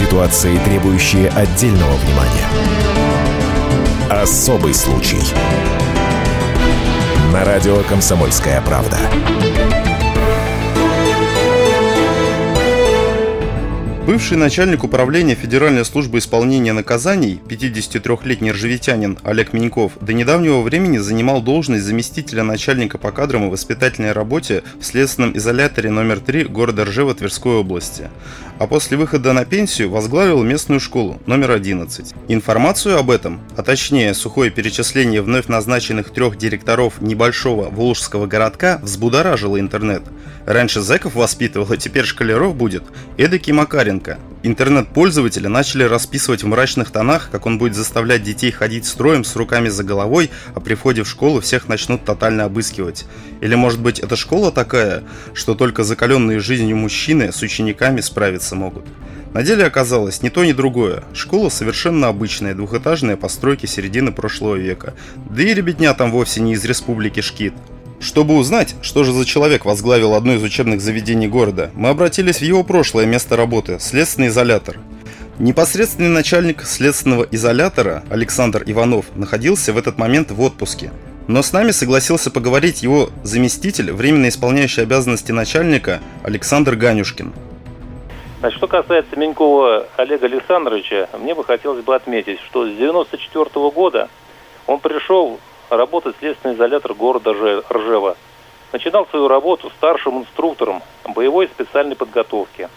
Ситуации, требующие отдельного внимания. Особый случай. На радио «Комсомольская правда». Бывший начальник управления Федеральной службы исполнения наказаний, 53-летний ржавитянин Олег Миньков, до недавнего времени занимал должность заместителя начальника по кадрам и воспитательной работе в следственном изоляторе номер 3 города Ржева Тверской области. А после выхода на пенсию возглавил местную школу номер 11. Информацию об этом, а точнее сухое перечисление вновь назначенных трех директоров небольшого волжского городка взбудоражило интернет. Раньше зэков воспитывал, а теперь школяров будет. Эдакий Макаренко. Интернет-пользователи начали расписывать в мрачных тонах, как он будет заставлять детей ходить строем с руками за головой, а при входе в школу всех начнут тотально обыскивать. Или может быть эта школа такая, что только закаленные жизнью мужчины с учениками справиться могут. На деле оказалось ни то, ни другое. Школа совершенно обычная, двухэтажная постройки середины прошлого века. Да и ребятня там вовсе не из республики Шкит. Чтобы узнать, что же за человек возглавил одно из учебных заведений города, мы обратились в его прошлое место работы – следственный изолятор. Непосредственный начальник следственного изолятора Александр Иванов находился в этот момент в отпуске. Но с нами согласился поговорить его заместитель, временно исполняющий обязанности начальника Александр Ганюшкин. Значит, что касается Менькова Олега Александровича, мне бы хотелось бы отметить, что с 1994 года он пришел работать следственный изолятор города Ржева. Начинал свою работу старшим инструктором боевой специальной подготовки.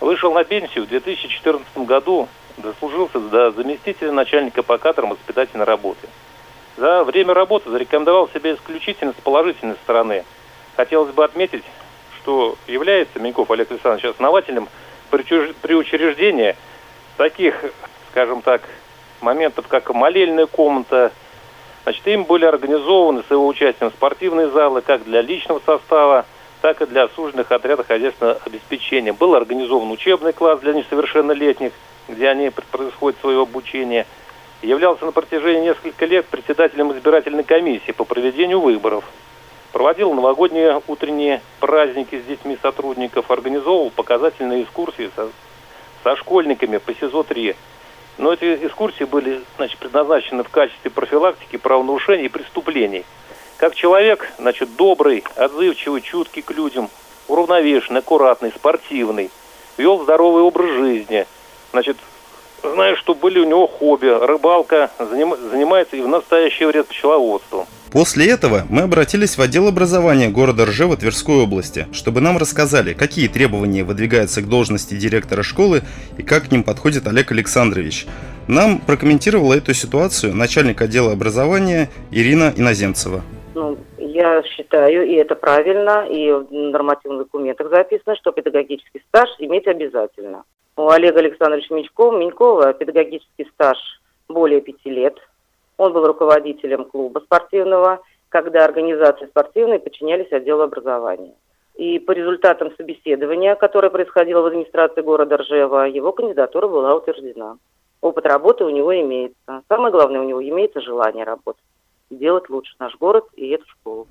Вышел на пенсию в 2014 году, дослужился до заместителя начальника по кадрам воспитательной работы. За время работы зарекомендовал себя исключительно с положительной стороны. Хотелось бы отметить, что является Меньков Олег Александрович основателем при учреждении таких, скажем так, моментов, как молельная комната, Значит, им были организованы с его участием спортивные залы как для личного состава, так и для осужденных отрядов хозяйственного обеспечения. Был организован учебный класс для несовершеннолетних, где они происходят свое обучение. Являлся на протяжении нескольких лет председателем избирательной комиссии по проведению выборов. Проводил новогодние утренние праздники с детьми сотрудников, организовывал показательные экскурсии со, со школьниками по СИЗО-3. Но эти экскурсии были значит, предназначены в качестве профилактики правонарушений и преступлений. Как человек, значит, добрый, отзывчивый, чуткий к людям, уравновешенный, аккуратный, спортивный, вел здоровый образ жизни. Значит, знаю, что были у него хобби, рыбалка, заним, занимается и в настоящее время пчеловодством. После этого мы обратились в отдел образования города Ржева Тверской области, чтобы нам рассказали, какие требования выдвигаются к должности директора школы и как к ним подходит Олег Александрович. Нам прокомментировала эту ситуацию начальник отдела образования Ирина Иноземцева. Ну, я считаю, и это правильно, и в нормативных документах записано, что педагогический стаж иметь обязательно. У Олега Александровича Минькова, Минькова педагогический стаж более пяти лет – он был руководителем клуба спортивного, когда организации спортивные подчинялись отделу образования. И по результатам собеседования, которое происходило в администрации города Ржева, его кандидатура была утверждена. Опыт работы у него имеется. Самое главное, у него имеется желание работать. Делать лучше наш город и эту школу.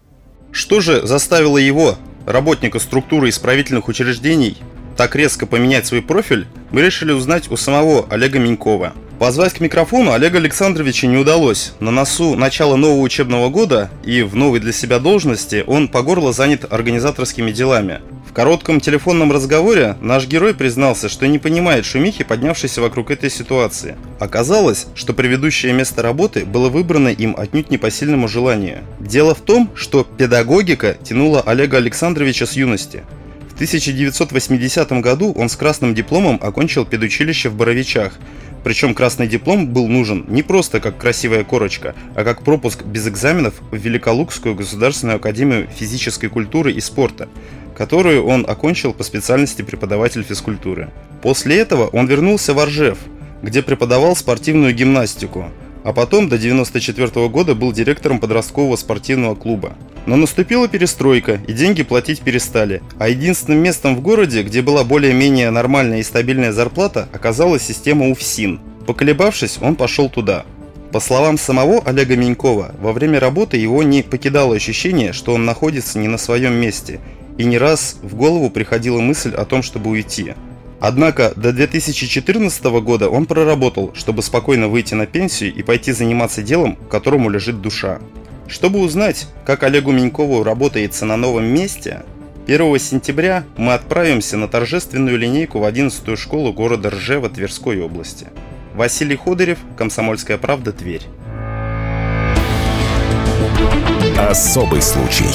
Что же заставило его, работника структуры исправительных учреждений, так резко поменять свой профиль, мы решили узнать у самого Олега Минькова – Позвать к микрофону Олега Александровича не удалось. На носу начала нового учебного года и в новой для себя должности он по горло занят организаторскими делами. В коротком телефонном разговоре наш герой признался, что не понимает шумихи, поднявшейся вокруг этой ситуации. Оказалось, что предыдущее место работы было выбрано им отнюдь не по сильному желанию. Дело в том, что педагогика тянула Олега Александровича с юности. В 1980 году он с красным дипломом окончил педучилище в Боровичах – причем красный диплом был нужен не просто как красивая корочка, а как пропуск без экзаменов в Великолукскую государственную академию физической культуры и спорта, которую он окончил по специальности преподаватель физкультуры. После этого он вернулся в Оржев, где преподавал спортивную гимнастику, а потом до 1994 года был директором подросткового спортивного клуба. Но наступила перестройка, и деньги платить перестали. А единственным местом в городе, где была более-менее нормальная и стабильная зарплата, оказалась система УФСИН. Поколебавшись, он пошел туда. По словам самого Олега Менькова, во время работы его не покидало ощущение, что он находится не на своем месте, и не раз в голову приходила мысль о том, чтобы уйти. Однако до 2014 года он проработал, чтобы спокойно выйти на пенсию и пойти заниматься делом, которому лежит душа. Чтобы узнать, как Олегу Менькову работается на новом месте, 1 сентября мы отправимся на торжественную линейку в 11 школу города Ржева Тверской области. Василий Ходырев, Комсомольская правда, Тверь. Особый случай.